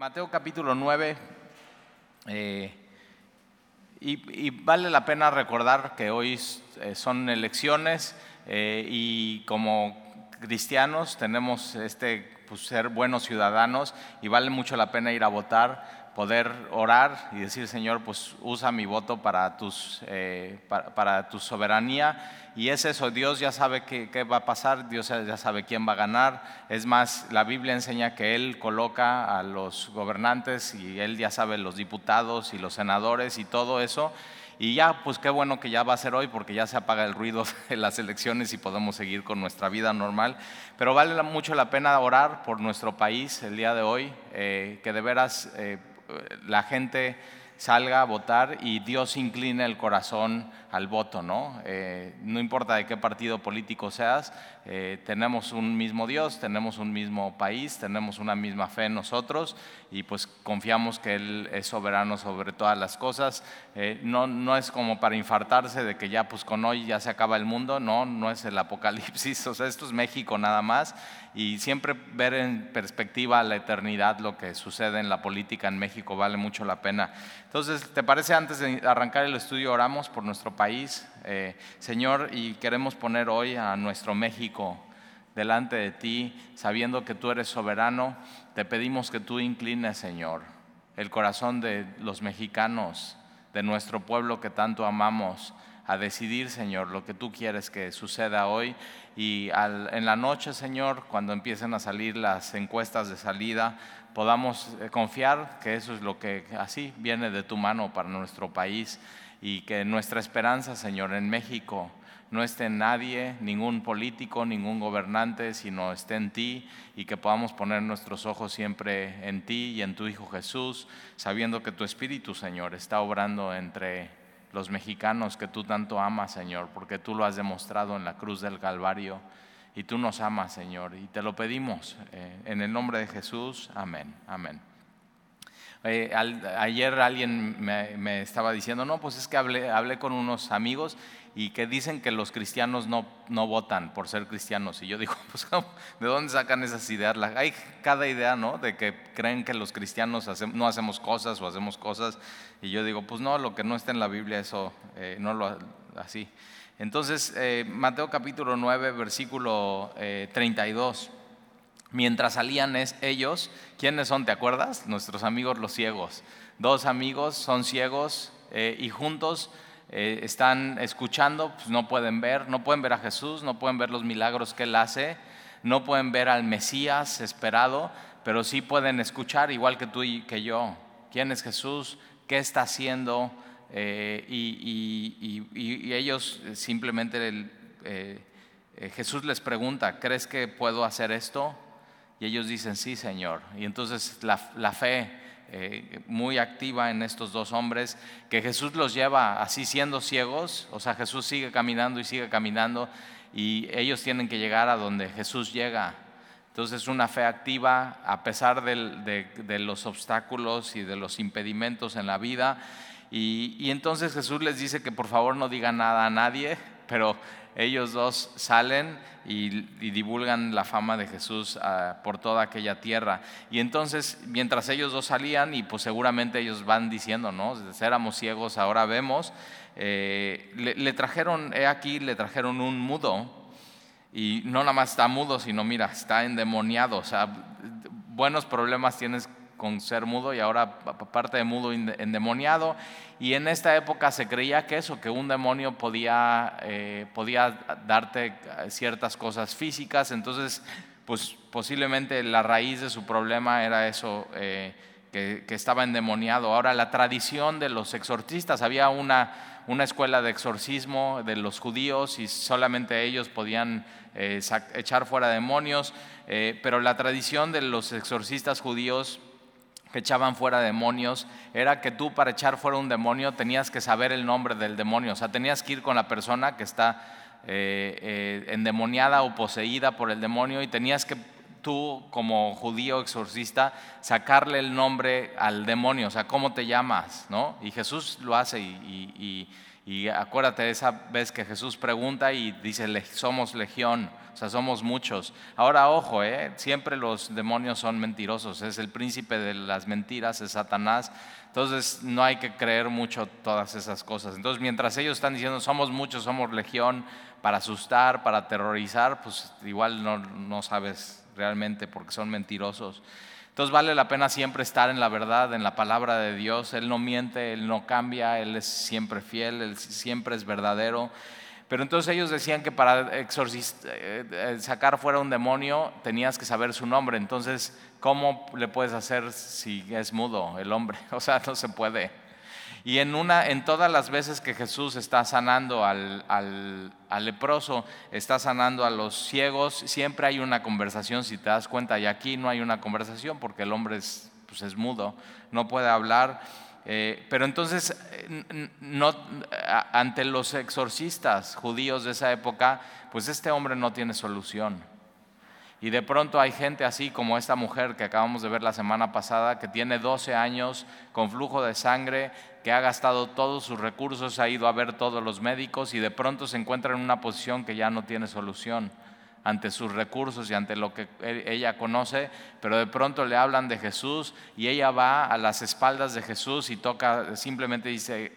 Mateo capítulo 9. eh, y, vale la pena recordar que hoy eh, son elecciones eh, y como cristianos tenemos este pues, ser buenos ciudadanos y vale mucho la pena ir a votar, poder orar y decir Señor, pues usa mi voto para tus eh, para, tu soberanía y es eso, Dios ya sabe qué, qué va a pasar, Dios ya sabe quién va a ganar. Es más, la Biblia enseña que Él coloca a los gobernantes y Él ya sabe los diputados y los senadores y todo eso. Y ya, pues qué bueno que ya va a ser hoy porque ya se apaga el ruido de las elecciones y podemos seguir con nuestra vida normal. Pero vale mucho la pena orar por nuestro país el día de hoy, eh, que de veras eh, la gente salga a votar y Dios incline el corazón al voto, ¿no? Eh, no importa de qué partido político seas, eh, tenemos un mismo Dios, tenemos un mismo país, tenemos una misma fe en nosotros y pues confiamos que Él es soberano sobre todas las cosas. Eh, no, no es como para infartarse de que ya pues con hoy ya se acaba el mundo, no, no es el apocalipsis, o sea, esto es México nada más y siempre ver en perspectiva la eternidad lo que sucede en la política en México vale mucho la pena. Entonces, ¿te parece antes de arrancar el estudio oramos por nuestro Eh, Señor, y queremos poner hoy a nuestro México delante de ti, sabiendo que tú eres soberano, te pedimos que tú inclines, Señor, el corazón de los mexicanos, de nuestro pueblo que tanto amamos, a decidir, Señor, lo que tú quieres que suceda hoy. Y en la noche, Señor, cuando empiecen a salir las encuestas de salida, podamos eh, confiar que eso es lo que así viene de tu mano para nuestro país y que nuestra esperanza, Señor, en México no esté en nadie, ningún político, ningún gobernante, sino esté en ti y que podamos poner nuestros ojos siempre en ti y en tu Hijo Jesús, sabiendo que tu Espíritu, Señor, está obrando entre los mexicanos que tú tanto amas, Señor, porque tú lo has demostrado en la cruz del Calvario y tú nos amas, Señor, y te lo pedimos eh, en el nombre de Jesús. Amén, amén. Eh, ayer alguien me, estaba diciendo, no, pues es que hablé, hablé con unos amigos y que dicen que los cristianos no, no votan por ser cristianos. Y yo digo, pues. ¿de dónde sacan esas ideas? La- hay cada idea, ¿no? De que creen que los cristianos no hacemos cosas o hacemos cosas. Y yo digo, pues no, lo que no está en la Biblia, eso eh, no lo así. Entonces, eh, Mateo capítulo 9, versículo eh, 32. Mientras salían es- ellos, ¿quiénes son? ¿Te acuerdas? Nuestros amigos los ciegos. Dos amigos son ciegos eh, y juntos eh, están escuchando, pues no pueden ver, no pueden ver a Jesús, no pueden ver los milagros que Él hace, no pueden ver al Mesías esperado, pero sí pueden escuchar, igual que tú y que yo. ¿Quién es Jesús? ¿Qué está haciendo? Eh, y, ellos simplemente, Jesús les pregunta, ¿crees que puedo hacer esto? Y ellos dicen, sí, Señor. Y entonces la, fe eh, muy activa en estos dos hombres, que Jesús los lleva así siendo ciegos, o sea, Jesús sigue caminando y sigue caminando, y ellos tienen que llegar a donde Jesús llega. Entonces una fe activa a pesar de los obstáculos y de los impedimentos en la vida. Y, y entonces Jesús les dice que por favor no digan nada a nadie, pero ellos dos salen y, divulgan la fama de Jesús ah, por toda aquella tierra. Y entonces, mientras ellos dos salían, y pues seguramente ellos van diciendo, ¿no? Éramos ciegos, ahora vemos, eh, le, le trajeron, he aquí, le trajeron un mudo, y no nada más está mudo, sino mira, está endemoniado. O sea, buenos problemas tienes con ser mudo y ahora parte de mudo endemoniado. Y en esta época se creía que eso, que un demonio podía, eh, podía darte ciertas cosas físicas. Entonces, pues posiblemente la raíz de su problema era eso. Eh, que, estaba endemoniado. Ahora, la tradición de los exorcistas, había una, una escuela de exorcismo de los judíos y solamente ellos podían eh, echar fuera demonios, eh, pero la tradición de los exorcistas judíos que echaban fuera demonios era que tú para echar fuera un demonio tenías que saber el nombre del demonio, o sea, tenías que ir con la persona que está eh, endemoniada o poseída por el demonio y tenías que tú como judío exorcista sacarle el nombre al demonio, o sea, ¿cómo te llamas? ¿no? Y Jesús lo hace y, Y acuérdate de esa vez que Jesús pregunta y dice, somos legión, o sea, somos muchos. Ahora, ojo, ¿eh? siempre los demonios son mentirosos, es el príncipe de las mentiras, es Satanás. Entonces, no hay que creer mucho todas esas cosas. Entonces, mientras ellos están diciendo, somos muchos, somos legión, para asustar, para aterrorizar, pues igual no, no sabes realmente porque son mentirosos. Entonces vale la pena siempre estar en la verdad, en la palabra de Dios. Él no miente, Él no cambia, Él es siempre fiel, Él siempre es verdadero. Pero entonces ellos decían que para eh, eh, sacar fuera un demonio tenías que saber su nombre. Entonces, ¿cómo le puedes hacer si es mudo el hombre? O sea, no se puede. Y en, una, en todas las veces que Jesús está sanando al, al, leproso, está sanando a los ciegos, siempre hay una conversación, si te das cuenta, y aquí no hay una conversación porque el hombre es, pues es mudo, no puede hablar. Eh, pero entonces, no, ante los exorcistas judíos de esa época, pues este hombre no tiene solución. Y de pronto hay gente así como esta mujer que acabamos de ver la semana pasada, que tiene 12 años con flujo de sangre, que ha gastado todos sus recursos, ha ido a ver todos los médicos y de pronto se encuentra en una posición que ya no tiene solución ante sus recursos y ante lo que ella conoce, pero de pronto le hablan de Jesús y ella va a las espaldas de Jesús y toca, simplemente dice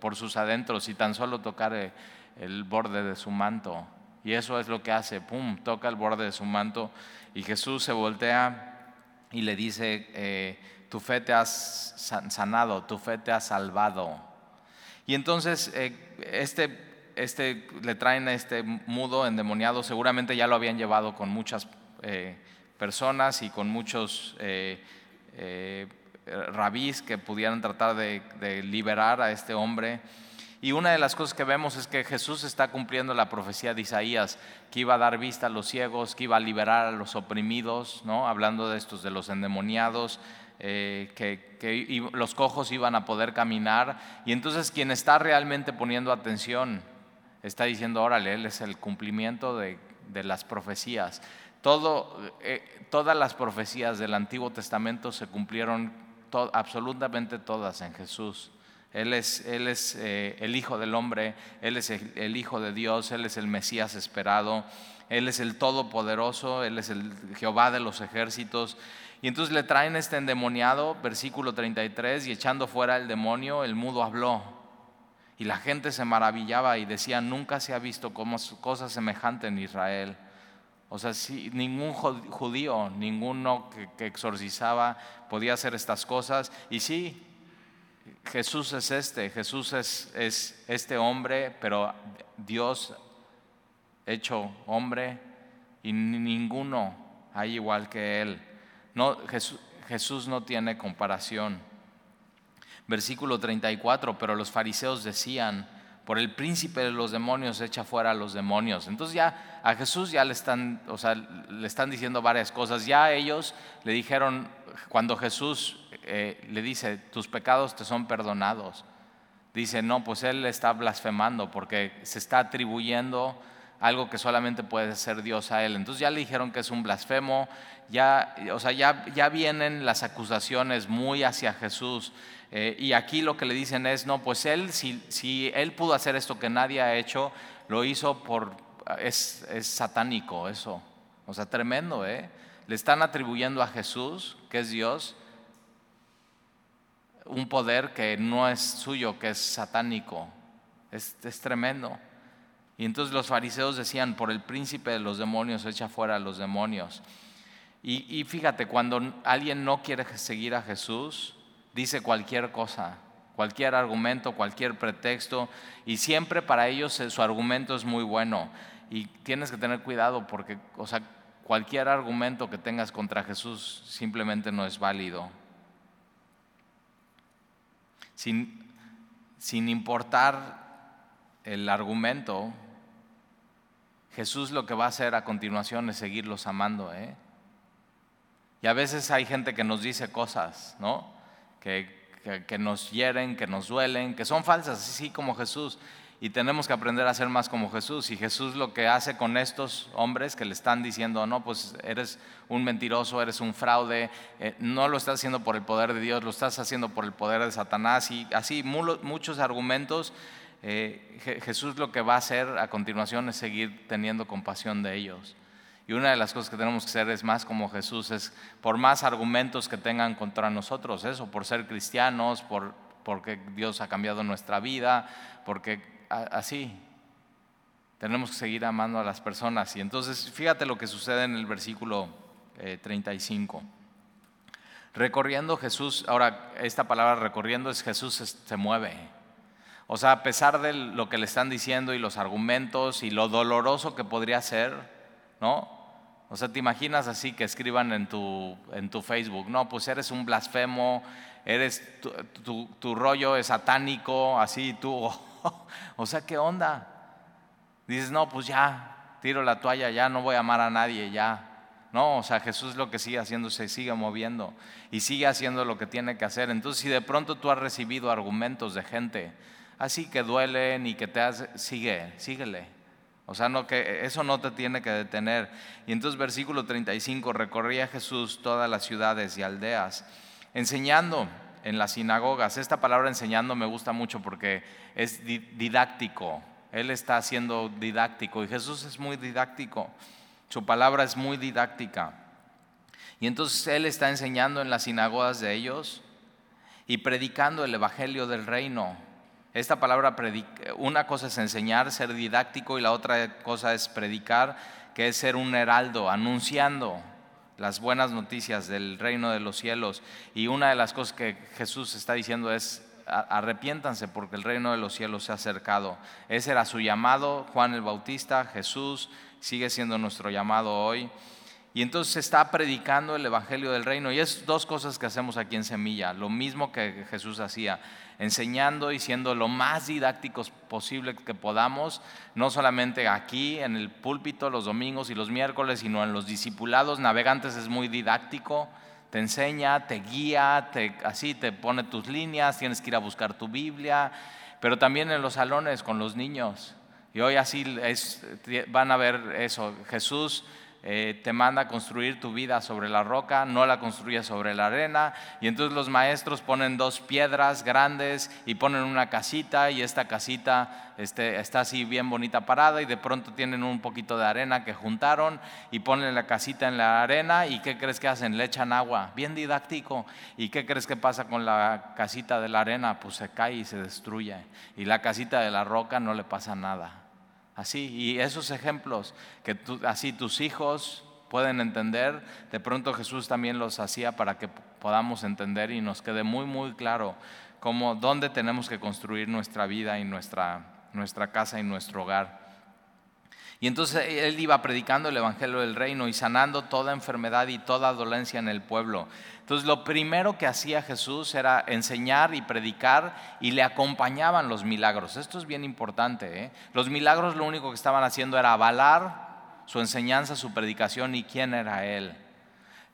por sus adentros y tan solo tocar eh, el borde de su manto. Y eso es lo que hace, pum, toca el borde de su manto y Jesús se voltea y le dice, eh, tu fe te has sanado, tu fe te ha salvado. Y entonces eh, este, este, le traen a este mudo endemoniado, seguramente ya lo habían llevado con muchas eh, personas y con muchos rabís que pudieran tratar de liberar a este hombre. Y una de las cosas que vemos es que Jesús está cumpliendo la profecía de Isaías, que iba a dar vista a los ciegos, que iba a liberar a los oprimidos, ¿no? hablando de estos, de los endemoniados, eh, que, los cojos iban a poder caminar. Y entonces quien está realmente poniendo atención está diciendo, órale, Él es el cumplimiento de, las profecías. Todo, eh, todas las profecías del Antiguo Testamento se cumplieron absolutamente todas en Jesús. Él es, él es eh, el Hijo del Hombre, Él es el, Hijo de Dios, Él es el Mesías esperado, Él es el Todopoderoso, Él es el Jehová de los ejércitos. Y entonces le traen este endemoniado, versículo 33, y echando fuera el demonio, el mudo habló. Y la gente se maravillaba y decía, nunca se ha visto como cosa semejante en Israel. O sea, si ningún judío, ninguno que, que exorcizaba podía hacer estas cosas. Y sí, Jesús es este, Jesús es, este hombre, pero Dios hecho hombre y ninguno hay igual que Él. No, Jesús, Jesús no tiene comparación. Versículo 34, pero los fariseos decían, por el príncipe de los demonios echa fuera a los demonios. Entonces ya a Jesús ya le están, o sea, le están diciendo varias cosas. Ya ellos le dijeron, cuando Jesús eh, le dice, tus pecados te son perdonados, dice, no, pues él está blasfemando porque se está atribuyendo algo que solamente puede ser Dios a él. Entonces ya le dijeron que es un blasfemo, ya, o sea, ya, ya vienen las acusaciones muy hacia Jesús. Eh, y aquí lo que le dicen es, no, pues él, si, si él pudo hacer esto que nadie ha hecho, lo hizo por, es, es satánico eso. O sea, tremendo, ¿eh? Le están atribuyendo a Jesús, que es Dios, un poder que no es suyo, que es satánico. Es, es tremendo. Y entonces los fariseos decían, por el príncipe de los demonios, echa fuera a los demonios. Y, fíjate, cuando alguien no quiere seguir a Jesús, dice cualquier cosa, cualquier argumento, cualquier pretexto, y siempre para ellos su argumento es muy bueno. Y tienes que tener cuidado porque, o sea, cualquier argumento que tengas contra Jesús simplemente no es válido. Sin, sin importar el argumento, Jesús lo que va a hacer a continuación es seguirlos amando. ¿eh? Y a veces hay gente que nos dice cosas, ¿no? Que, que, nos hieren, que nos duelen, que son falsas, así como Jesús. y tenemos que aprender a ser más como Jesús. Y Jesús lo que hace con estos hombres que le están diciendo, no, pues eres un mentiroso, eres un fraude, eh, no lo estás haciendo por el poder de Dios, lo estás haciendo por el poder de Satanás y así muchos argumentos. Eh, Jesús lo que va a hacer a continuación es seguir teniendo compasión de ellos. Y una de las cosas que tenemos que hacer es más como Jesús, es por más argumentos que tengan contra nosotros, eso, por ser cristianos, por, porque Dios ha cambiado nuestra vida, porque así. Tenemos que seguir amando a las personas. Y entonces, fíjate lo que sucede en el versículo 35. Eh, recorriendo Jesús, ahora esta palabra recorriendo es Jesús se mueve. O sea, a pesar de lo que le están diciendo y los argumentos y lo doloroso que podría ser, ¿no? O sea, te imaginas así que escriban en tu, en tu Facebook, no, pues eres un blasfemo, eres, tu, rollo es satánico, así tú, o sea, ¿qué onda? Dices, no, pues ya, tiro la toalla, ya no voy a amar a nadie, ya. No, o sea, Jesús lo que sigue haciendo se sigue moviendo y sigue haciendo lo que tiene que hacer. Entonces, si de pronto tú has recibido argumentos de gente así que duelen y que te hace, sigue, síguele. O sea, no, que eso no te tiene que detener. Y entonces, versículo 35, recorría Jesús todas las ciudades y aldeas, enseñando en las sinagogas. Esta palabra enseñando me gusta mucho porque es didáctico. Él está siendo didáctico y Jesús es muy didáctico. Su palabra es muy didáctica. Y entonces Él está enseñando en las sinagogas de ellos y predicando el Evangelio del reino. Esta palabra, una cosa es enseñar, ser didáctico y la otra cosa es predicar, que es ser un heraldo, anunciando las buenas noticias del reino de los cielos. Y una de las cosas que Jesús está diciendo es, arrepiéntanse porque el reino de los cielos se ha acercado. Ese era su llamado, Juan el Bautista, Jesús sigue siendo nuestro llamado hoy. Y entonces está predicando el Evangelio del Reino. Y es dos cosas que hacemos aquí en Semilla, lo mismo que Jesús hacía enseñando y siendo lo más didácticos posible que podamos, no solamente aquí en el púlpito los domingos y los miércoles, sino en los discipulados. Navegantes es muy didáctico, te enseña, te guía, así te pone tus líneas, tienes que ir a buscar tu Biblia, pero también en los salones con los niños. Y hoy así van a ver eso, Jesús eh, te manda a construir tu vida sobre la roca, no la construyes sobre la arena. Y entonces los maestros ponen dos piedras grandes y ponen una casita y esta casita este, está así bien bonita parada y de pronto tienen un poquito de arena que juntaron y ponen la casita en la arena y ¿qué crees que hacen? Le echan agua, bien didáctico. ¿Y qué crees que pasa con la casita de la arena? Pues se cae y se destruye. Y la casita de la roca no le pasa nada. Así, y esos ejemplos que así tus hijos pueden entender, de pronto Jesús también los hacía para que podamos entender y nos quede muy, muy claro cómo, dónde tenemos que construir nuestra vida y nuestra, nuestra casa y nuestro hogar. Y entonces él iba predicando el Evangelio del Reino y sanando toda enfermedad y toda dolencia en el pueblo. Entonces lo primero que hacía Jesús era enseñar y predicar y le acompañaban los milagros. Esto es bien importante. ¿eh? Los milagros lo único que estaban haciendo era avalar su enseñanza, su predicación y quién era Él.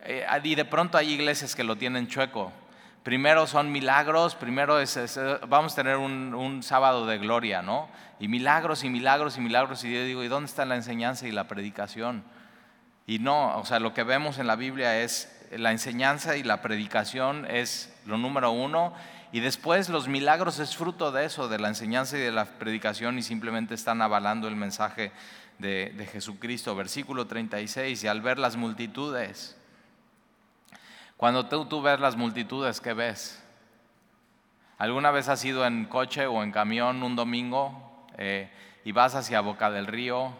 Eh, y de pronto hay iglesias que lo tienen chueco. Primero son milagros, primero es, vamos a tener un, sábado de gloria, ¿no? Y milagros y milagros y milagros. Y yo digo, ¿y dónde está la enseñanza y la predicación? Y no, o sea, lo que vemos en la Biblia es la enseñanza y la predicación es lo número uno. Y después los milagros es fruto de eso, de la enseñanza y de la predicación y simplemente están avalando el mensaje de, Jesucristo. Versículo 36, y al ver las multitudes, cuando tú, ves las multitudes, ¿qué ves? ¿Alguna vez has ido en coche o en camión un domingo eh, y vas hacia Boca del Río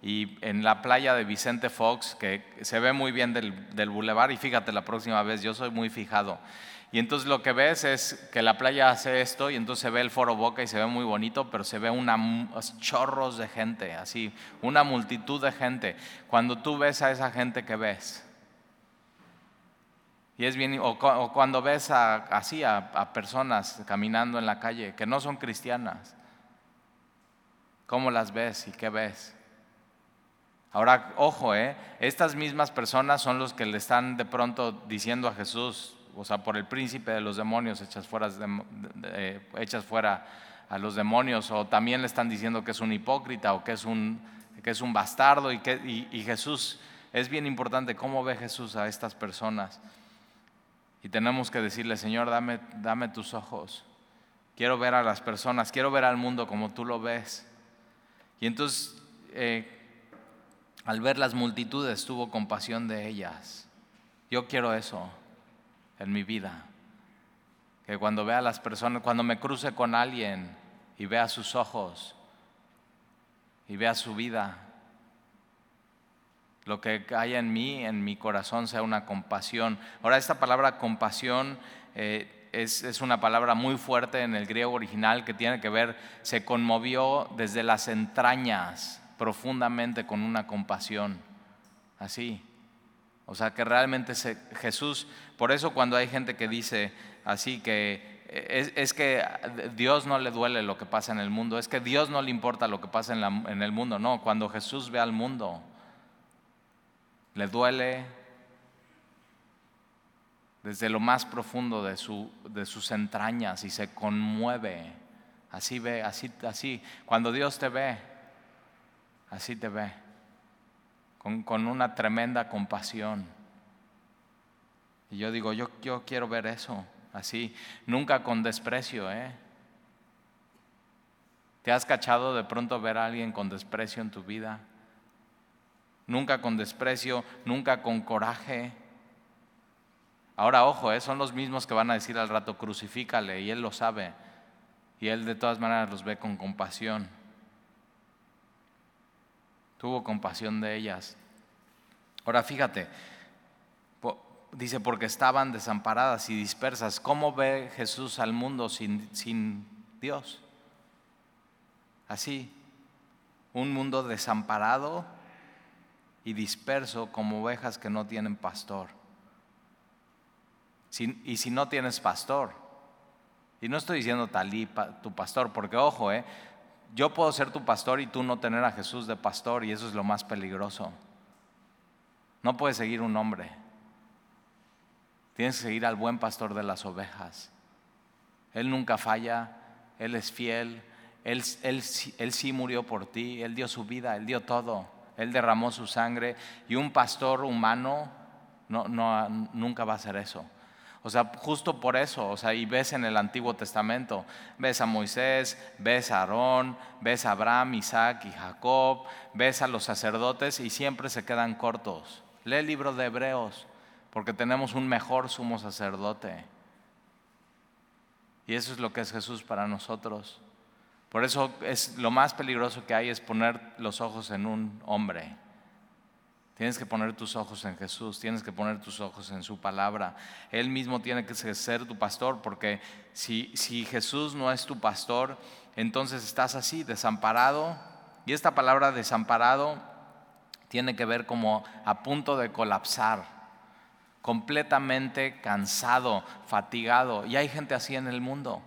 y en la playa de Vicente Fox, que se ve muy bien del, del bulevar, y fíjate la próxima vez, yo soy muy fijado. Y entonces lo que ves es que la playa hace esto y entonces se ve el foro Boca y se ve muy bonito, pero se ve unos chorros de gente, así, una multitud de gente. Cuando tú ves a esa gente que ves, y es bien, o, cuando ves así a, personas caminando en la calle que no son cristianas, ¿cómo las ves y qué ves? Ahora, ojo, ¿eh? estas mismas personas son los que le están de pronto diciendo a Jesús, o sea, por el príncipe de los demonios, echas fuera, echas fuera a los demonios o también le están diciendo que es un hipócrita o que es un, que es un bastardo y, que, y Jesús, es bien importante cómo ve Jesús a estas personas. Y tenemos que decirle, Señor, dame, dame tus ojos. Quiero ver a las personas, quiero ver al mundo como tú lo ves. Y entonces, eh, al ver las multitudes, tuvo compasión de ellas. Yo quiero eso en mi vida. Que cuando vea a las personas, cuando me cruce con alguien y vea sus ojos y vea su vida, lo que haya en mí, en mi corazón, sea una compasión. Ahora, esta palabra compasión eh, es, es, una palabra muy fuerte en el griego original que tiene que ver, se conmovió desde las entrañas profundamente con una compasión. Así. O sea, que realmente Jesús, por eso cuando hay gente que dice así que es, es, que Dios no le duele lo que pasa en el mundo, es que Dios no le importa lo que pasa en, la, en el mundo, no, cuando Jesús ve al mundo, le duele desde lo más profundo de, su, de sus entrañas y se conmueve. Así ve, así, así. Cuando Dios te ve, así te ve, con, con una tremenda compasión. Y yo digo, yo, yo quiero ver eso, así, nunca con desprecio, ¿eh? ¿Te has cachado de pronto ver a alguien con desprecio en tu vida? Nunca con desprecio, nunca con coraje. Ahora, ojo, ¿eh? son los mismos que van a decir al rato, crucifícale, y Él lo sabe. Y Él de todas maneras los ve con compasión. Tuvo compasión de ellas. Ahora, fíjate, dice, porque estaban desamparadas y dispersas. ¿Cómo ve Jesús al mundo sin, sin Dios? Así, un mundo desamparado y disperso como ovejas que no tienen pastor. y si no tienes pastor, y no estoy diciendo talí tu pastor, porque ojo, eh, yo puedo ser tu pastor y tú no tener a Jesús de pastor, y eso es lo más peligroso. No puedes seguir un hombre. Tienes que seguir al buen pastor de las ovejas. Él nunca falla, Él es fiel, él, él, él sí murió por ti, Él dio su vida, Él dio todo. Él derramó su sangre y un pastor humano no, nunca va a hacer eso. O sea, justo por eso, o sea, y ves en el Antiguo Testamento, ves a Moisés, ves a Aarón, ves a Abraham, Isaac y Jacob, ves a los sacerdotes y siempre se quedan cortos. Lee el libro de Hebreos, porque tenemos un mejor sumo sacerdote. Y eso es lo que es Jesús para nosotros. Por eso es lo más peligroso que hay es poner los ojos en un hombre. Tienes que poner tus ojos en Jesús, tienes que poner tus ojos en su palabra. Él mismo tiene que ser tu pastor, porque si, si Jesús no es tu pastor, entonces estás así, desamparado. Y esta palabra desamparado tiene que ver como a punto de colapsar, completamente cansado, fatigado. Y hay gente así en el mundo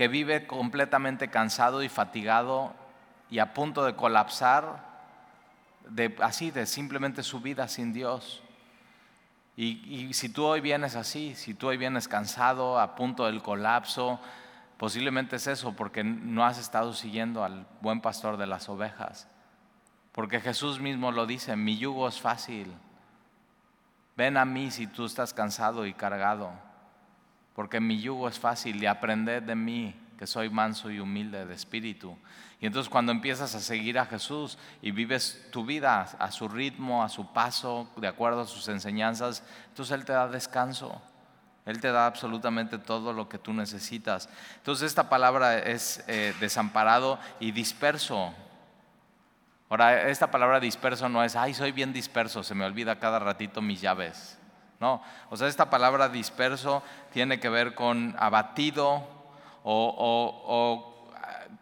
que vive completamente cansado y fatigado y a punto de colapsar, de, así, de simplemente su vida sin Dios. Y, si tú hoy vienes así, si tú hoy vienes cansado, a punto del colapso, posiblemente es eso, porque no has estado siguiendo al buen pastor de las ovejas. Porque Jesús mismo lo dice, mi yugo es fácil. Ven a mí si tú estás cansado y cargado porque mi yugo es fácil y aprended de mí, que soy manso y humilde de espíritu. Y entonces cuando empiezas a seguir a Jesús y vives tu vida a su ritmo, a su paso, de acuerdo a sus enseñanzas, entonces Él te da descanso. Él te da absolutamente todo lo que tú necesitas. Entonces esta palabra es eh, desamparado y disperso. Ahora, esta palabra disperso no es, ay, soy bien disperso, se me olvida cada ratito mis llaves. No, o sea, esta palabra disperso tiene que ver con abatido o,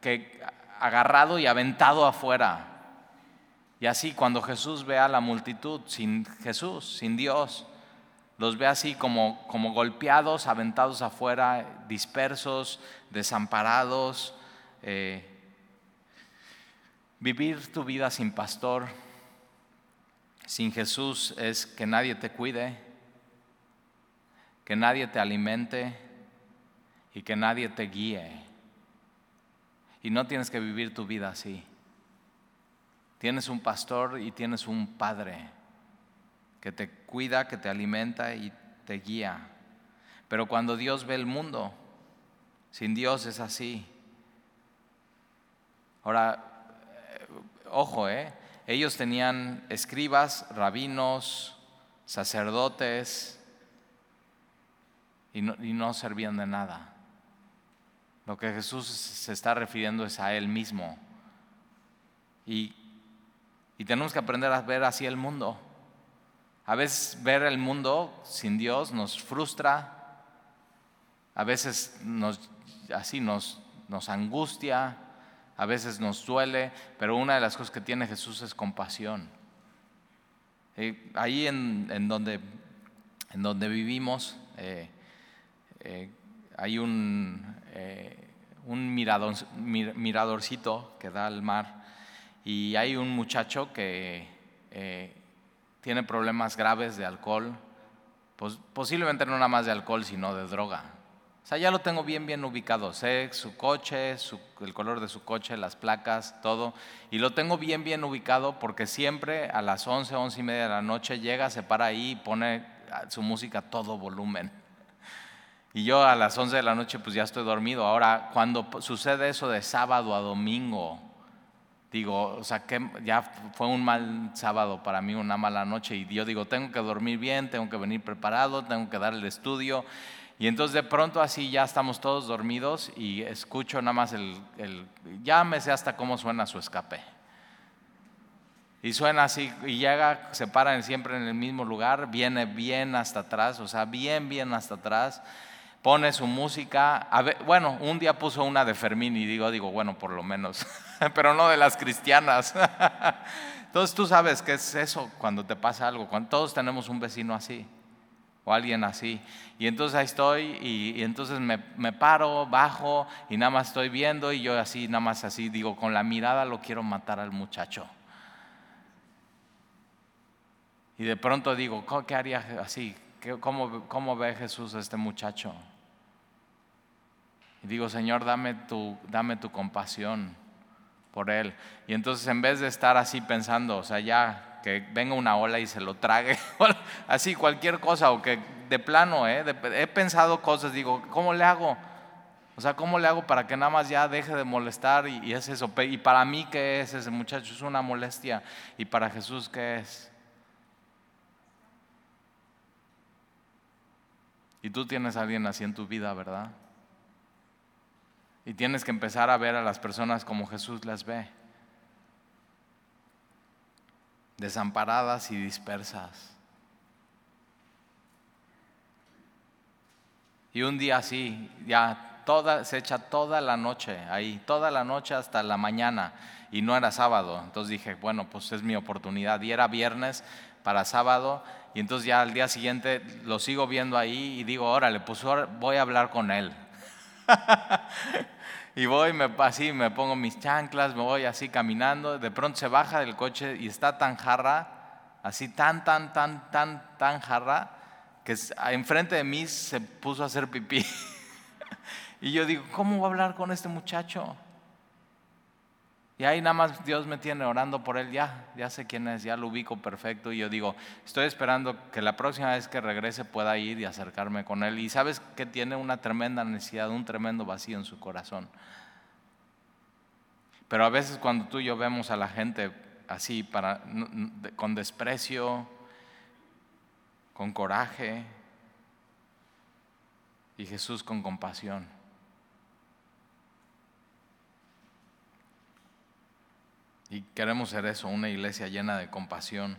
que agarrado y aventado afuera. Y así cuando Jesús ve a la multitud sin Jesús, sin Dios, los ve así como, como golpeados, aventados afuera, dispersos, desamparados. Eh, vivir tu vida sin pastor, sin Jesús, es que nadie te cuide, que nadie te alimente y que nadie te guíe. Y no tienes que vivir tu vida así. Tienes un pastor y tienes un padre que te cuida, que te alimenta y te guía. Pero cuando Dios ve el mundo, sin Dios es así. Ahora, eh, ojo, ¿eh? ellos tenían escribas, rabinos, sacerdotes y no, y no servían de nada. Lo que Jesús se está refiriendo es a Él mismo. Y, y tenemos que aprender a ver así el mundo. A veces ver el mundo sin Dios nos frustra, a veces nos, así nos, nos angustia, a veces nos duele, pero una de las cosas que tiene Jesús es compasión. Eh, ahí en, donde, en donde vivimos eh, eh, hay un, un miradorcito que da al mar y hay un muchacho que tiene problemas graves de alcohol, posiblemente no nada más de alcohol, sino de droga. O sea, ya lo tengo bien, bien ubicado. Sé su coche, el color de su coche, las placas, todo. Y lo tengo bien, bien ubicado porque siempre a las 11, 11 y media de la noche llega, se para ahí y pone su música a todo volumen. Y yo a las 11 de la noche pues ya estoy dormido. Ahora, cuando sucede eso de sábado a domingo, digo, o sea, que ya fue un mal sábado para mí, una mala noche, y yo digo, tengo que dormir bien, tengo que venir preparado, tengo que dar el estudio. Y entonces de pronto así ya estamos todos dormidos y escucho nada más el, el sé hasta cómo suena su escape. Y suena así, y llega, se paran siempre en el mismo lugar, viene bien hasta atrás, o sea, bien, bien hasta atrás, pone su música. bueno, un día puso una de Fermín y digo, digo, bueno, por lo menos. pero no de las cristianas. Entonces tú sabes qué es eso cuando te pasa algo, todos tenemos un vecino así o alguien así. Y entonces ahí estoy y, entonces me, me, paro, bajo y nada más estoy viendo y yo así, nada más así, digo, con la mirada lo quiero matar al muchacho. Y de pronto digo, ¿qué haría así? ¿Cómo, cómo ve Jesús a este muchacho? Y digo, Señor, dame tu, dame tu compasión por él. Y entonces en vez de estar así pensando, o sea, ya que venga una ola y se lo trague, así cualquier cosa, o que de plano, ¿eh? he pensado cosas, digo, ¿cómo le hago? O sea, ¿cómo le hago para que nada más ya deje de molestar? Y, y es eso. Y para mí, ¿qué es ese muchacho? Es una molestia. ¿Y para Jesús qué es? Y tú tienes a alguien así en tu vida, ¿verdad? Y tienes que empezar a ver a las personas como Jesús las ve. Desamparadas y dispersas. Y un día así, ya toda, se echa toda la noche ahí, toda la noche hasta la mañana. Y no era sábado. Entonces dije, bueno, pues es mi oportunidad. Y era viernes para sábado. Y entonces ya al día siguiente lo sigo viendo ahí y digo, órale, pues voy a hablar con él. Y voy, así me pongo mis chanclas, me voy así caminando, de pronto se baja del coche y está tan jarra, así tan, tan, tan, tan, tan jarra, que enfrente de mí se puso a hacer pipí. y yo digo, ¿cómo voy a hablar con este muchacho? Y ahí nada más Dios me tiene orando por él, ya, ya sé quién es, ya lo ubico perfecto. Y yo digo, estoy esperando que la próxima vez que regrese pueda ir y acercarme con él. Y sabes que tiene una tremenda necesidad, un tremendo vacío en su corazón. Pero a veces cuando tú y yo vemos a la gente así, para, con desprecio, con coraje, y Jesús con compasión. Y queremos ser eso, una iglesia llena de compasión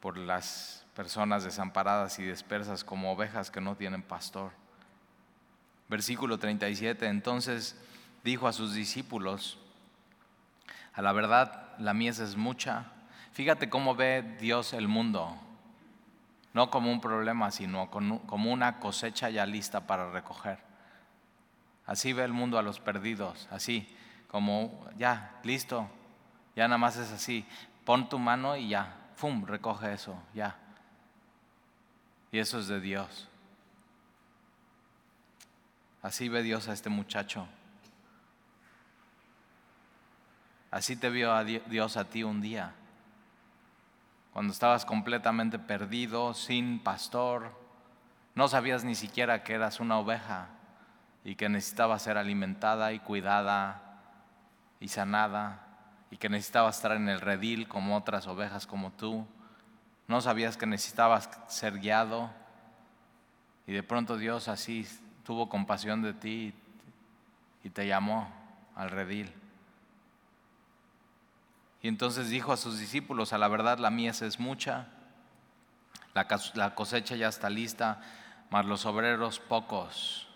por las personas desamparadas y dispersas como ovejas que no tienen pastor. Versículo 37, entonces dijo a sus discípulos, a la verdad la mies es mucha. Fíjate cómo ve Dios el mundo, no como un problema, sino como una cosecha ya lista para recoger. Así ve el mundo a los perdidos, así como ya, listo, ya nada más es así. Pon tu mano y ya, ¡fum! Recoge eso, ya. Y eso es de Dios. Así ve Dios a este muchacho. Así te vio a Dios a ti un día, cuando estabas completamente perdido, sin pastor, no sabías ni siquiera que eras una oveja y que necesitabas ser alimentada y cuidada y sanada y que necesitabas estar en el redil como otras ovejas como tú. No sabías que necesitabas ser guiado y de pronto Dios así tuvo compasión de ti y te llamó al redil. Y entonces dijo a sus discípulos, a la verdad la mies es mucha, la cosecha ya está lista, mas los obreros pocos.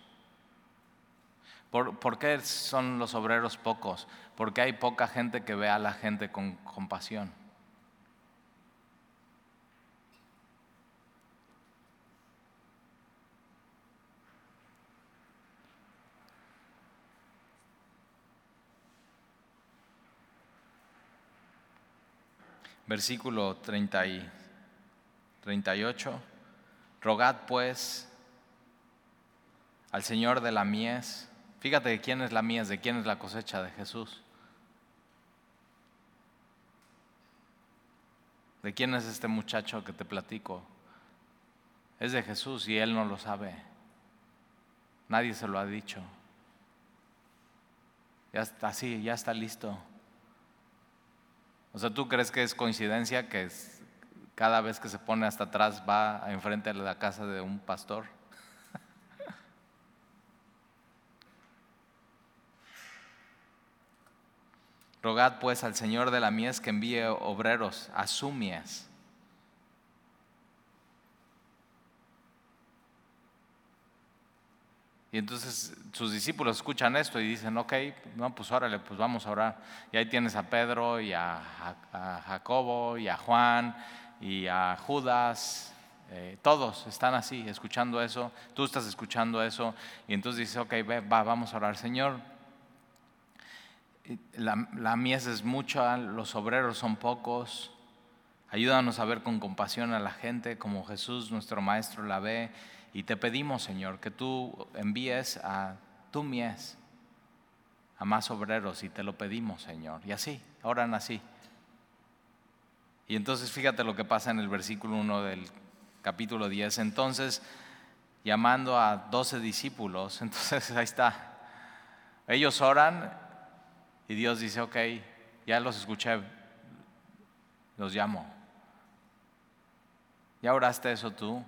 ¿Por, ¿Por, qué son los obreros pocos? Porque hay poca gente que ve a la gente con compasión. versículo 30 y 38. Rogad pues al Señor de la mies. Fíjate de quién es la mies, de quién es la cosecha de Jesús. ¿De quién es este muchacho que te platico? Es de Jesús y él no lo sabe. Nadie se lo ha dicho. Ya está así, ya está listo. O sea, ¿tú crees que es coincidencia que cada vez que se pone hasta atrás va enfrente de la casa de un pastor? Rogad pues al Señor de la mies que envíe obreros a su mies. Y entonces sus discípulos escuchan esto y dicen, ok, no, pues órale, pues vamos a orar. Y ahí tienes a Pedro y a, Jacobo y a Juan y a Judas. Eh, todos están así, escuchando eso. Tú estás escuchando eso. Y entonces dice, ok, va, vamos a orar. Señor, la, mies es mucha, los obreros son pocos. Ayúdanos a ver con compasión a la gente como Jesús, nuestro Maestro, la ve y te pedimos, Señor, que tú envíes a tu mies, a más obreros, y te lo pedimos, Señor. Y así, oran así. Y entonces fíjate lo que pasa en el versículo 1 del capítulo 10. Entonces, llamando a 12 discípulos, entonces ahí está. Ellos oran y Dios dice, ok, ya los escuché, los llamo. ¿Ya oraste eso tú?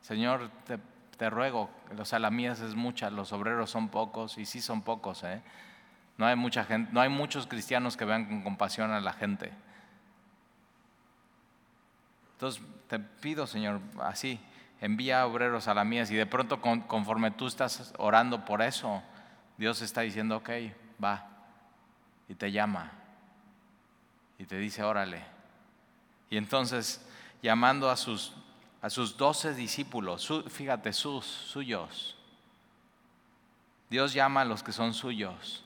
Señor, te, ruego, o sea, la mía es mucha, los obreros son pocos, y sí son pocos, ¿eh? No hay mucha gente, no hay muchos cristianos que vean con compasión a la gente. Entonces te pido, Señor, así, envía obreros a la mía. Y de pronto, conforme tú estás orando por eso, Dios está diciendo, ok, va, y te llama, y te dice, órale. Y entonces, llamando a sus a sus doce discípulos, fíjate, sus, suyos. Dios llama a los que son suyos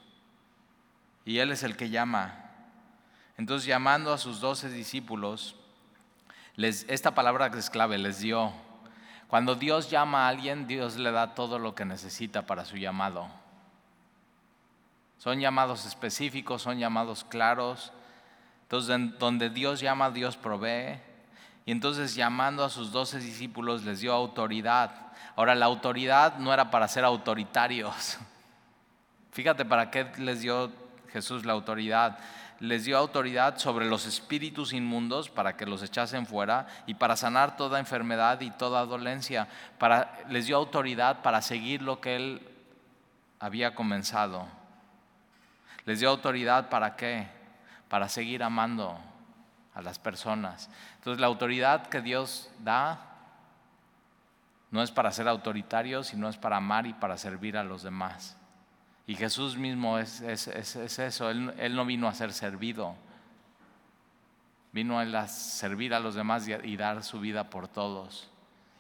y Él es el que llama. Entonces llamando a sus doce discípulos, les, esta palabra que es clave, les dio. Cuando Dios llama a alguien, Dios le da todo lo que necesita para su llamado. Son llamados específicos, son llamados claros. Entonces, donde Dios llama, Dios provee. Y entonces llamando a sus doce discípulos les dio autoridad. Ahora la autoridad no era para ser autoritarios. Fíjate para qué les dio Jesús la autoridad. Les dio autoridad sobre los espíritus inmundos para que los echasen fuera y para sanar toda enfermedad y toda dolencia. Para, les dio autoridad para seguir lo que Él había comenzado. Les dio autoridad para qué? Para seguir amando a las personas. Entonces la autoridad que Dios da no es para ser autoritario, sino es para amar y para servir a los demás. Y Jesús mismo es, eso, él, él, no vino a ser servido, vino a servir a los demás y, dar su vida por todos.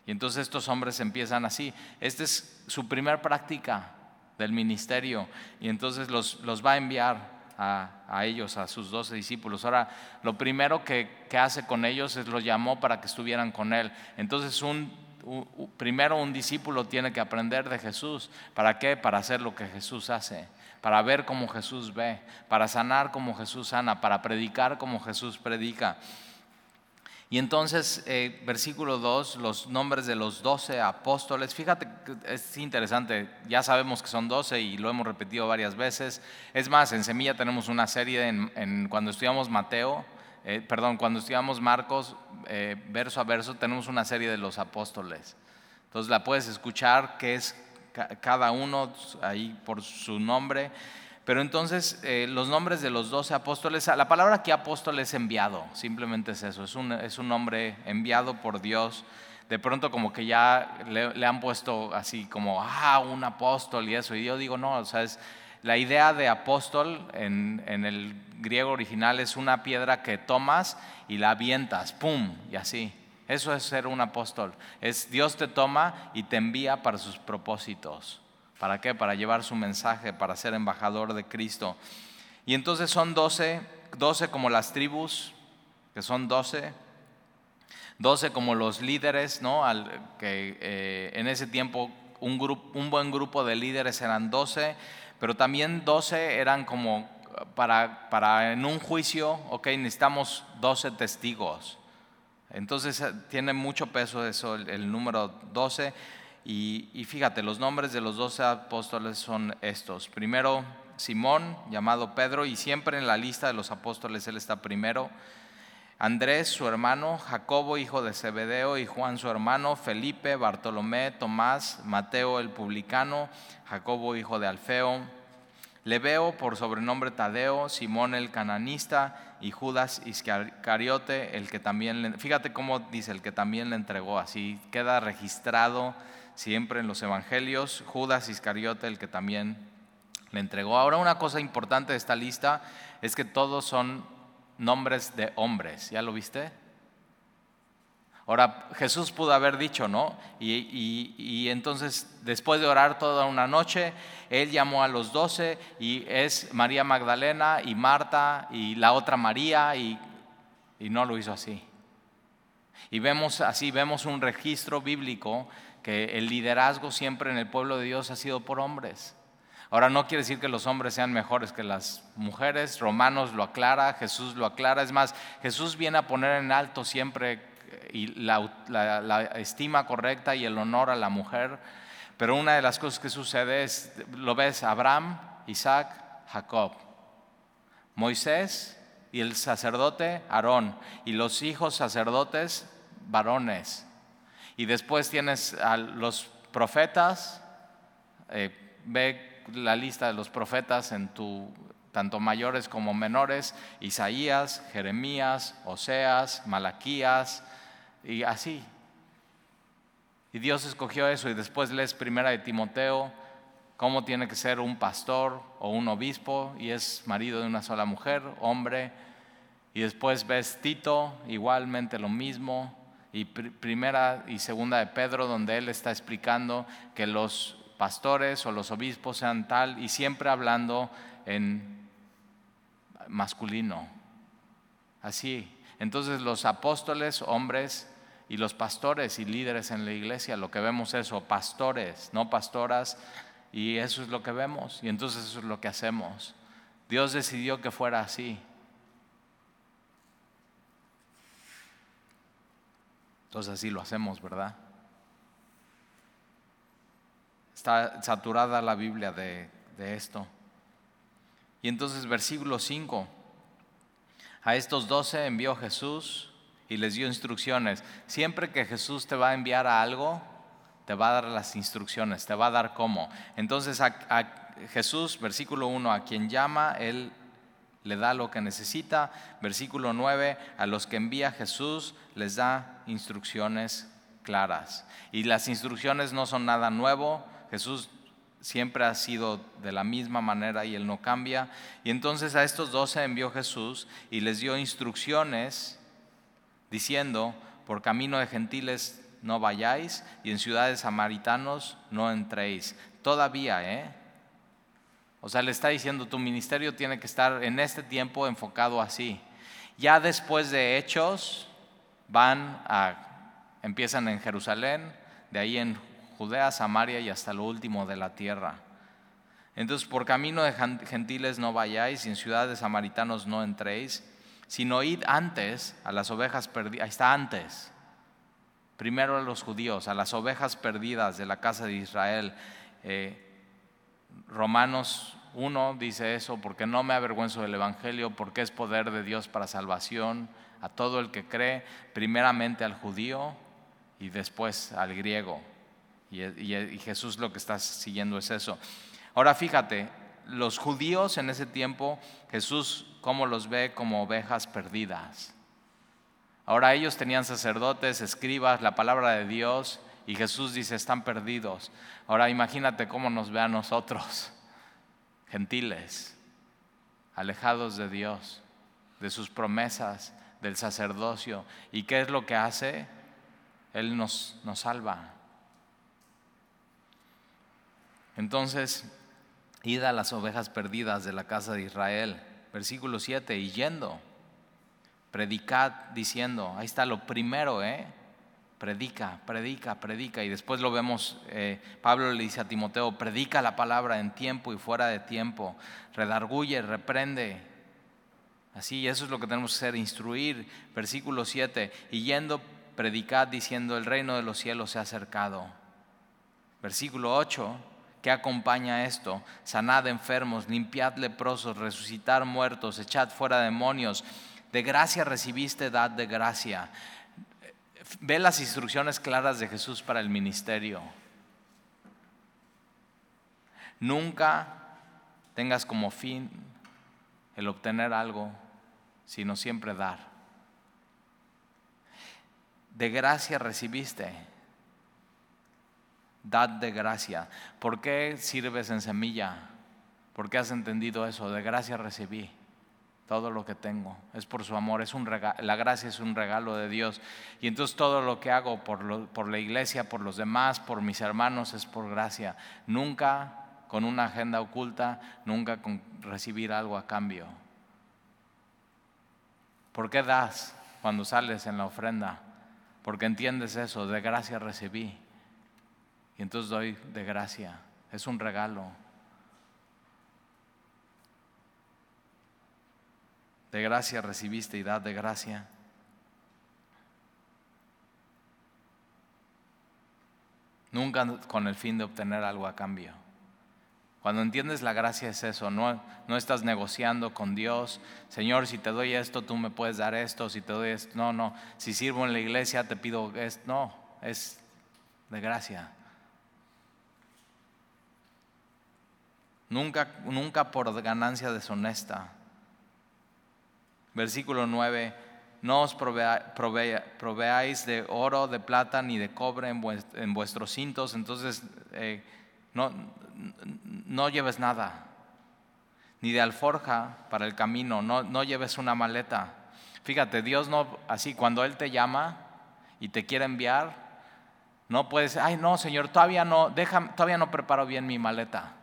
Y entonces estos hombres empiezan así. Esta es su primera práctica del ministerio y entonces los, los va a enviar a, ellos, a sus doce discípulos. Ahora, lo primero que, hace con ellos es los llamó para que estuvieran con él. Entonces, un, primero un discípulo tiene que aprender de Jesús. ¿Para qué? Para hacer lo que Jesús hace, para ver como Jesús ve, para sanar como Jesús sana, para predicar como Jesús predica. Y entonces, eh, versículo 2, los nombres de los doce apóstoles. Fíjate, es interesante, ya sabemos que son doce y lo hemos repetido varias veces. Es más, en Semilla tenemos una serie en, cuando estudiamos Mateo, eh, perdón, cuando estudiamos Marcos, eh, verso a verso, tenemos una serie de los apóstoles. Entonces la puedes escuchar, que es cada uno ahí por su nombre. Pero entonces eh, los nombres de los doce apóstoles, la palabra aquí apóstol es enviado, simplemente es eso, es un, es un nombre enviado por Dios. De pronto como que ya le, han puesto así como, ah, un apóstol y eso. Y yo digo, no, o sea, es, la idea de apóstol en, en el griego original es una piedra que tomas y la avientas, ¡pum! Y así. Eso es ser un apóstol. Es Dios te toma y te envía para sus propósitos. ¿Para qué? Para llevar su mensaje, para ser embajador de Cristo. Y entonces son doce, doce como las tribus, que son doce, doce como los líderes, ¿no? que eh, en ese tiempo un, grupo, un buen grupo de líderes eran doce, pero también doce eran como para, para en un juicio, ok, necesitamos doce testigos. Entonces eh, tiene mucho peso eso, el, el número doce. Y, fíjate, los nombres de los doce apóstoles son estos. Primero, Simón, llamado Pedro, y siempre en la lista de los apóstoles él está primero. Andrés, su hermano, Jacobo, hijo de Zebedeo, y Juan, su hermano, Felipe, Bartolomé, Tomás, Mateo, el publicano, Jacobo, hijo de Alfeo, Leveo, por sobrenombre Tadeo, Simón el cananista, y Judas Iscariote, el que también, le, fíjate cómo dice, el que también le entregó, así queda registrado siempre en los evangelios, Judas Iscariote, el que también le entregó. Ahora una cosa importante de esta lista es que todos son nombres de hombres, ¿ya lo viste? Ahora, Jesús pudo haber dicho, ¿no? Y, y, entonces, después de orar toda una noche, Él llamó a los doce y es María Magdalena y Marta y la otra María y, y no lo hizo así. Y vemos así, vemos un registro bíblico que el liderazgo siempre en el pueblo de Dios ha sido por hombres. Ahora no quiere decir que los hombres sean mejores que las mujeres, Romanos lo aclara, Jesús lo aclara, es más, Jesús viene a poner en alto siempre eh, y la, estima correcta y el honor a la mujer, pero una de las cosas que sucede es, lo ves, Abraham, Isaac, Jacob, Moisés y el sacerdote Aarón, y los hijos sacerdotes varones. Y después tienes a los profetas, eh, ve la lista de los profetas en tu, tanto mayores como menores, Isaías, Jeremías, Oseas, Malaquías, y así. Y Dios escogió eso y después lees primera de Timoteo, cómo tiene que ser un pastor o un obispo y es marido de una sola mujer, hombre. Y después ves Tito, igualmente lo mismo y primera y segunda de Pedro, donde él está explicando que los pastores o los obispos sean tal y siempre hablando en masculino. Así. Entonces los apóstoles, hombres, y los pastores y líderes en la iglesia, lo que vemos es pastores, no pastoras, y eso es lo que vemos, y entonces eso es lo que hacemos. Dios decidió que fuera así. Entonces así lo hacemos, ¿verdad? Está saturada la Biblia de, esto. Y entonces versículo 5, a estos doce envió Jesús y les dio instrucciones. Siempre que Jesús te va a enviar a algo, te va a dar las instrucciones, te va a dar cómo. Entonces Jesús, versículo 1, a quien llama, Él le da lo que necesita. Versículo 9, a los que envía Jesús les da instrucciones claras. Y las instrucciones no son nada nuevo. Jesús siempre ha sido de la misma manera y él no cambia. Y entonces a estos doce envió Jesús y les dio instrucciones diciendo, por camino de gentiles no vayáis y en ciudades samaritanos no entréis. Todavía, ¿eh? O sea, le está diciendo, tu ministerio tiene que estar en este tiempo enfocado así. Ya después de hechos, van a, empiezan en Jerusalén, de ahí en Judea, Samaria y hasta lo último de la tierra. Entonces, por camino de gentiles no vayáis, y en ciudades samaritanos no entréis, sino id antes a las ovejas perdidas. Ahí está antes. Primero a los judíos, a las ovejas perdidas de la casa de Israel. Eh, Romanos 1 dice eso, porque no me avergüenzo del Evangelio, porque es poder de Dios para salvación a todo el que cree, primeramente al judío y después al griego. Y, y Jesús lo que está siguiendo es eso. Ahora fíjate, los judíos en ese tiempo, Jesús cómo los ve como ovejas perdidas. Ahora ellos tenían sacerdotes, escribas, la palabra de Dios, y Jesús dice, están perdidos. Ahora imagínate cómo nos ve a nosotros, gentiles, alejados de Dios, de sus promesas, del sacerdocio. ¿Y qué es lo que hace? Él nos, nos salva. Entonces, id a las ovejas perdidas de la casa de Israel. Versículo 7, y yendo, predicad diciendo, ahí está lo primero, ¿eh? Predica, predica, predica. Y después lo vemos, eh, Pablo le dice a Timoteo, predica la palabra en tiempo y fuera de tiempo, redarguye, reprende. Así, eso es lo que tenemos que hacer, instruir. Versículo 7, y yendo, predicad diciendo, el reino de los cielos se ha acercado. Versículo 8, ¿Qué acompaña esto? Sanad enfermos, limpiad leprosos, resucitar muertos, echad fuera demonios. De gracia recibiste, dad de gracia. Ve las instrucciones claras de Jesús para el ministerio. Nunca tengas como fin el obtener algo, sino siempre dar. De gracia recibiste dad de gracia. ¿Por qué sirves en semilla? ¿Por qué has entendido eso? De gracia recibí todo lo que tengo. Es por su amor, es un la gracia es un regalo de Dios. Y entonces todo lo que hago por, por la iglesia, por los demás, por mis hermanos, es por gracia. Nunca con una agenda oculta, nunca con recibir algo a cambio. ¿Por qué das cuando sales en la ofrenda? Porque entiendes eso, de gracia recibí. Y entonces doy de gracia. Es un regalo. De gracia recibiste y dad de gracia. Nunca con el fin de obtener algo a cambio. Cuando entiendes la gracia es eso, no, no estás negociando con Dios, Señor, si te doy esto, tú me puedes dar esto, si te doy esto, no, no, si sirvo en la iglesia, te pido esto, no, es de gracia. nunca, nunca por ganancia deshonesta. Versículo 9, no os proveáis de oro, de plata ni de cobre en, vuestros cintos, entonces eh, no, no lleves nada, ni de alforja para el camino, no, no lleves una maleta. Fíjate, Dios no, así cuando Él te llama y te quiere enviar, no puedes, ay no, Señor, todavía no, todavía no preparo bien mi maleta.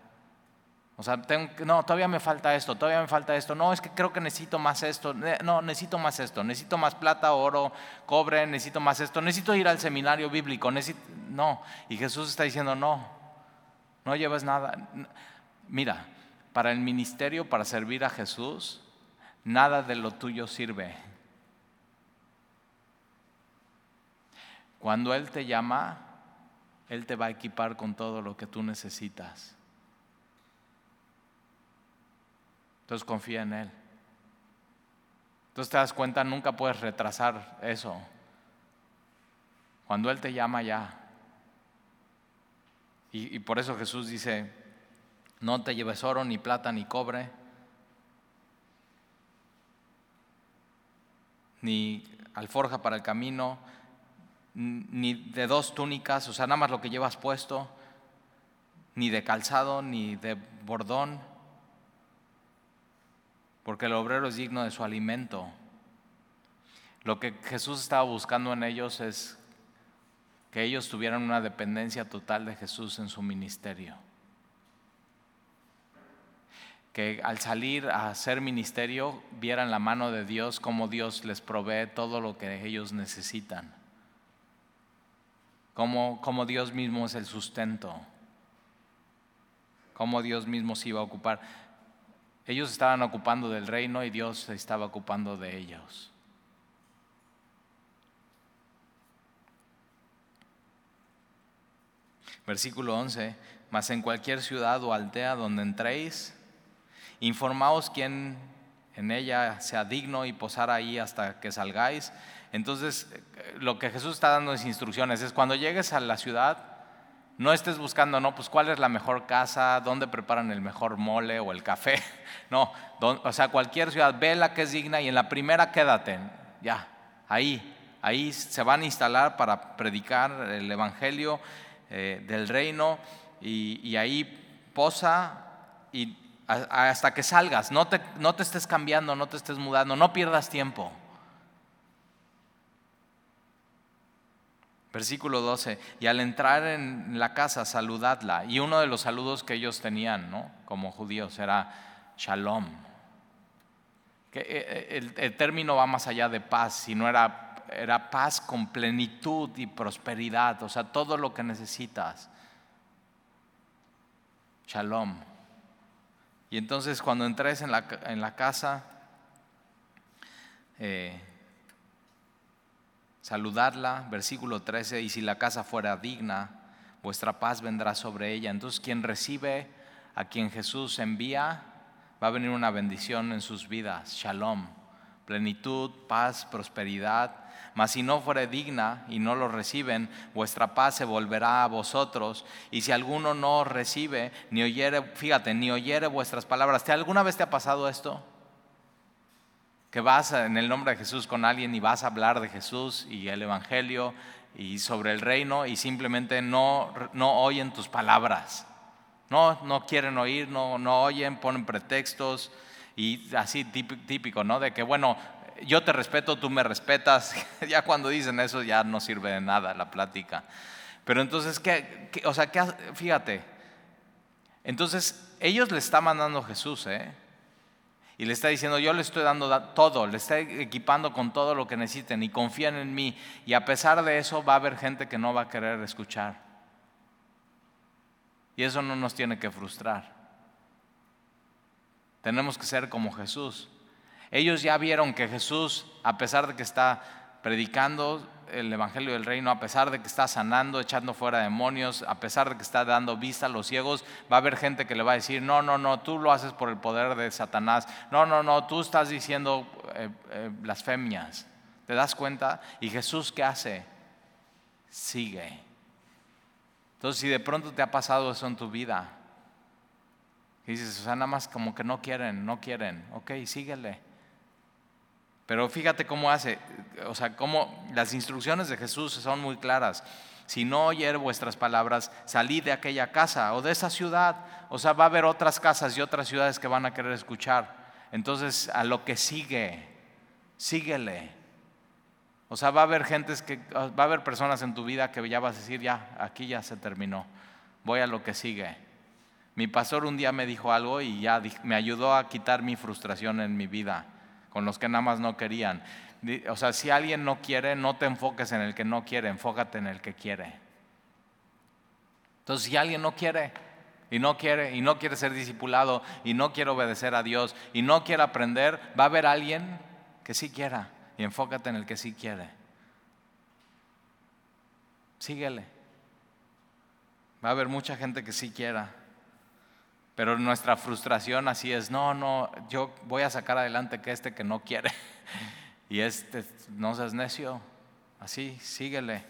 O sea, tengo, no, todavía me falta esto, todavía me falta esto. No, es que creo que necesito más esto. No, necesito más esto. Necesito más plata, oro, cobre, necesito más esto. Necesito ir al seminario bíblico. no. Y Jesús está diciendo, no, no lleves nada. Mira, para el ministerio, para servir a Jesús, nada de lo tuyo sirve. Cuando Él te llama, Él te va a equipar con todo lo que tú necesitas. Entonces confía en Él. Entonces te das cuenta, nunca puedes retrasar eso. Cuando Él te llama ya. Y, por eso Jesús dice, no te lleves oro, ni plata, ni cobre, ni alforja para el camino, ni de dos túnicas, o sea, nada más lo que llevas puesto, ni de calzado, ni de bordón porque el obrero es digno de su alimento. Lo que Jesús estaba buscando en ellos es que ellos tuvieran una dependencia total de Jesús en su ministerio. Que al salir a hacer ministerio vieran la mano de Dios, como Dios les provee todo lo que ellos necesitan. cómo Dios mismo es el sustento, cómo Dios mismo se iba a ocupar. Ellos estaban ocupando del reino y Dios se estaba ocupando de ellos. Versículo 11, mas en cualquier ciudad o aldea donde entréis, informaos quién en ella sea digno y posar ahí hasta que salgáis. Entonces, lo que Jesús está dando es instrucciones, es cuando llegues a la ciudad, no estés buscando, no, pues cuál es la mejor casa, dónde preparan el mejor mole o el café. No, o sea, cualquier ciudad, ve la que es digna y en la primera quédate, ya, ahí, ahí se van a instalar para predicar el Evangelio eh, del reino y, ahí posa y hasta que salgas, no te, no te estés cambiando, no te estés mudando, no pierdas tiempo. Versículo 12, y al entrar en la casa, saludadla. Y uno de los saludos que ellos tenían, ¿no? Como judíos, era shalom. Que eh, eh, el, término va más allá de paz, sino era, era paz con plenitud y prosperidad, o sea, todo lo que necesitas. Shalom. Y entonces cuando entres en la, en la casa, eh, saludarla, versículo 13, y si la casa fuera digna, vuestra paz vendrá sobre ella. Entonces quien recibe a quien Jesús envía, va a venir una bendición en sus vidas, shalom, plenitud, paz, prosperidad. Mas si no fuere digna y no lo reciben, vuestra paz se volverá a vosotros. Y si alguno no recibe, ni oyere, fíjate, ni oyere vuestras palabras. ¿Te, ¿Alguna vez te ha pasado esto? Que vas en el nombre de Jesús con alguien y vas a hablar de Jesús y el Evangelio y sobre el reino y simplemente no, no oyen tus palabras. No, no quieren oír, no, no oyen, ponen pretextos y así típico, ¿no? De que, bueno, yo te respeto, tú me respetas. ya cuando dicen eso ya no sirve de nada la plática. Pero entonces, ¿qué, o sea, ¿qué, fíjate. Entonces, ellos le está mandando Jesús, ¿eh? Y le está diciendo, yo le estoy dando todo, le está equipando con todo lo que necesiten y confían en mí. Y a pesar de eso va a haber gente que no va a querer escuchar. Y eso no nos tiene que frustrar. Tenemos que ser como Jesús. Ellos ya vieron que Jesús, a pesar de que está predicando, el Evangelio del Reino, a pesar de que está sanando, echando fuera demonios, a pesar de que está dando vista a los ciegos, va a haber gente que le va a decir, no, no, no, tú lo haces por el poder de Satanás, no, no, no, tú estás diciendo eh, eh, blasfemias. ¿Te das cuenta? ¿Y Jesús qué hace? Sigue. Entonces, si de pronto te ha pasado eso en tu vida, y dices, o sea, nada más como que no quieren, no quieren, ok, síguele. Pero fíjate cómo hace, o sea, cómo las instrucciones de Jesús son muy claras. Si no oyer vuestras palabras, salid de aquella casa o de esa ciudad. O sea, va a haber otras casas y otras ciudades que van a querer escuchar. Entonces, a lo que sigue, síguele. O sea, va a haber gentes que, va a haber personas en tu vida que ya vas a decir, ya, aquí ya se terminó. Voy a lo que sigue. Mi pastor un día me dijo algo y ya me ayudó a quitar mi frustración en mi vida con los que nada más no querían. O sea, si alguien no quiere, no te enfoques en el que no quiere, enfócate en el que quiere. Entonces, si alguien no quiere y no quiere y no quiere ser discipulado y no quiere obedecer a Dios y no quiere aprender, va a haber alguien que sí quiera y enfócate en el que sí quiere. Síguele. Va a haber mucha gente que sí quiera. Pero nuestra frustración así es, no, no, yo voy a sacar adelante que este que no quiere. Y este, no seas necio, así, síguele.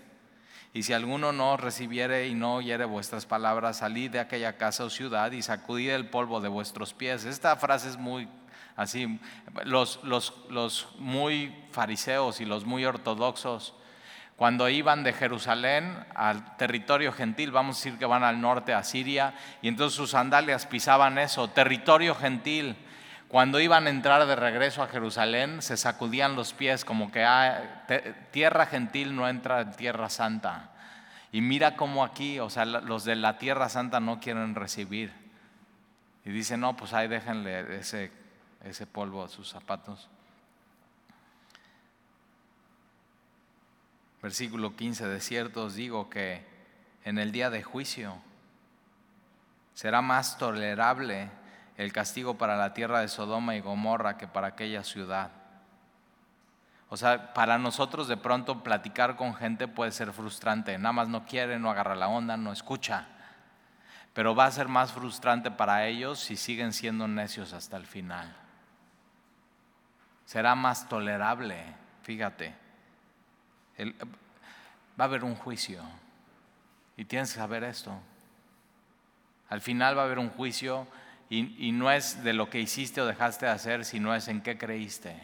Y si alguno no recibiere y no oyere vuestras palabras, salid de aquella casa o ciudad y sacudid el polvo de vuestros pies. Esta frase es muy así. Los, los, los muy fariseos y los muy ortodoxos cuando iban de Jerusalén al territorio gentil, vamos a decir que van al norte, a Siria, y entonces sus sandalias pisaban eso, territorio gentil. Cuando iban a entrar de regreso a Jerusalén, se sacudían los pies como que tierra gentil no entra en tierra santa. Y mira cómo aquí, o sea, los de la tierra santa no quieren recibir. Y dicen, no, pues ahí déjenle ese polvo a sus zapatos. Versículo 15, de cierto os digo que en el día de juicio será más tolerable el castigo para la tierra de Sodoma y Gomorra que para aquella ciudad. O sea, para nosotros de pronto platicar con gente puede ser frustrante. Nada más no quiere, no agarra la onda, no escucha. Pero va a ser más frustrante para ellos si siguen siendo necios hasta el final. Será más tolerable, fíjate. Va a haber un juicio. Y tienes que saber esto. Al final va a haber un juicio y, no es de lo que hiciste o dejaste de hacer, sino es en qué creíste.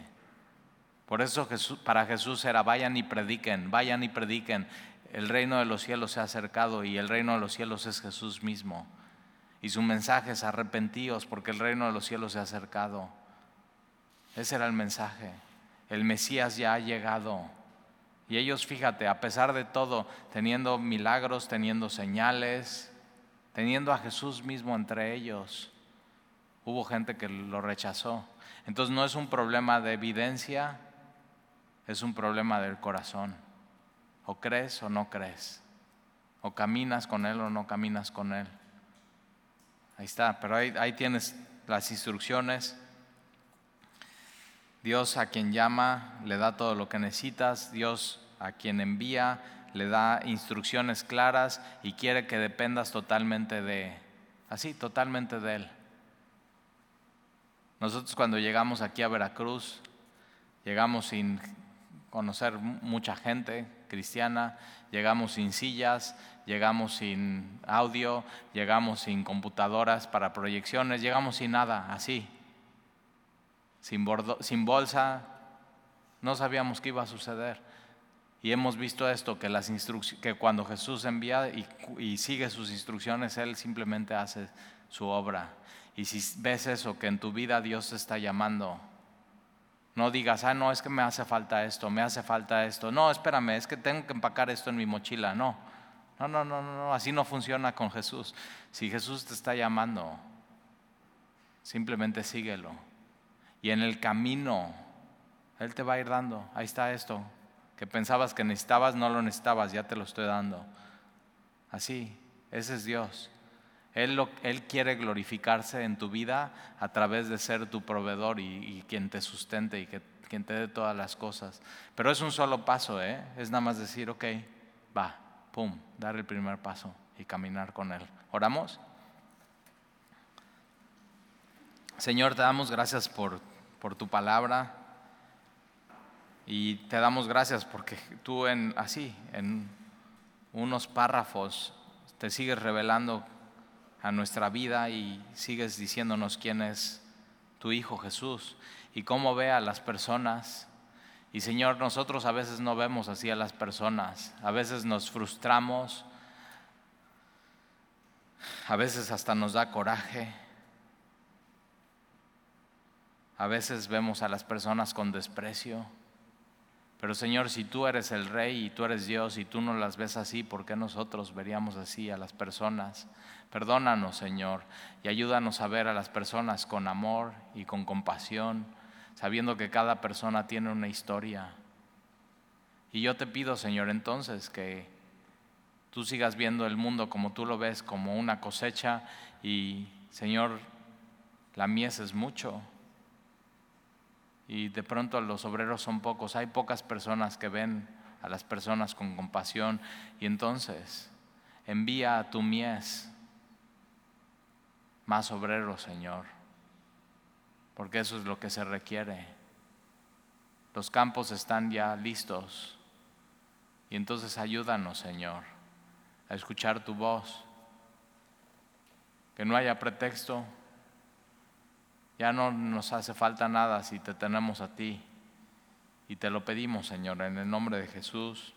Por eso para Jesús era vayan y prediquen, vayan y prediquen. El reino de los cielos se ha acercado y el reino de los cielos es Jesús mismo. Y su mensaje es arrepentíos porque el reino de los cielos se ha acercado. Ese era el mensaje. El Mesías ya ha llegado. Y ellos, fíjate, a pesar de todo, teniendo milagros, teniendo señales, teniendo a Jesús mismo entre ellos, hubo gente que lo rechazó. Entonces no es un problema de evidencia, es un problema del corazón. O crees o no crees. O caminas con Él o no caminas con Él. Ahí está, pero ahí, tienes las instrucciones. Dios a quien llama le da todo lo que necesitas. Dios a quien envía le da instrucciones claras y quiere que dependas totalmente de, así, totalmente de Él. Nosotros cuando llegamos aquí a Veracruz, llegamos sin conocer mucha gente cristiana, llegamos sin sillas, llegamos sin audio, llegamos sin computadoras para proyecciones, llegamos sin nada, así, sin, bolsa, no sabíamos qué iba a suceder. Y hemos visto esto, que, las que cuando Jesús envía y, y, sigue sus instrucciones, Él simplemente hace su obra. Y si ves eso, que en tu vida Dios te está llamando, no digas, ah, no, es que me hace falta esto, me hace falta esto. No, espérame, es que tengo que empacar esto en mi mochila. No, no, no, no, no, así no funciona con Jesús. Si Jesús te está llamando, simplemente síguelo. Y en el camino, Él te va a ir dando. Ahí está esto, que pensabas que necesitabas, no lo necesitabas, ya te lo estoy dando. Así, ese es Dios. Él, él quiere glorificarse en tu vida a través de ser tu proveedor y, quien te sustente y que, quien te dé todas las cosas. Pero es un solo paso, ¿eh? es nada más decir, ok, va, pum, dar el primer paso y caminar con Él. ¿Oramos? Señor, te damos gracias por, por tu palabra. Y te damos gracias porque tú en así, en unos párrafos, te sigues revelando a nuestra vida y sigues diciéndonos quién es tu Hijo Jesús y cómo ve a las personas. Y Señor, nosotros a veces no vemos así a las personas, a veces nos frustramos, a veces hasta nos da coraje, a veces vemos a las personas con desprecio. Pero Señor, si tú eres el Rey y tú eres Dios y tú no las ves así, ¿por qué nosotros veríamos así a las personas? Perdónanos, Señor, y ayúdanos a ver a las personas con amor y con compasión, sabiendo que cada persona tiene una historia. Y yo te pido, Señor, entonces que tú sigas viendo el mundo como tú lo ves, como una cosecha, y, Señor, la mies es mucho y de pronto los obreros son pocos. Hay pocas personas que ven a las personas con compasión y entonces envía a tu mies más obreros, Señor, porque eso es lo que se requiere. Los campos están ya listos y entonces ayúdanos, Señor, a escuchar tu voz. Que no haya pretexto, ya no nos hace falta nada si te tenemos a ti. Y te lo pedimos, Señor, en el nombre de Jesús.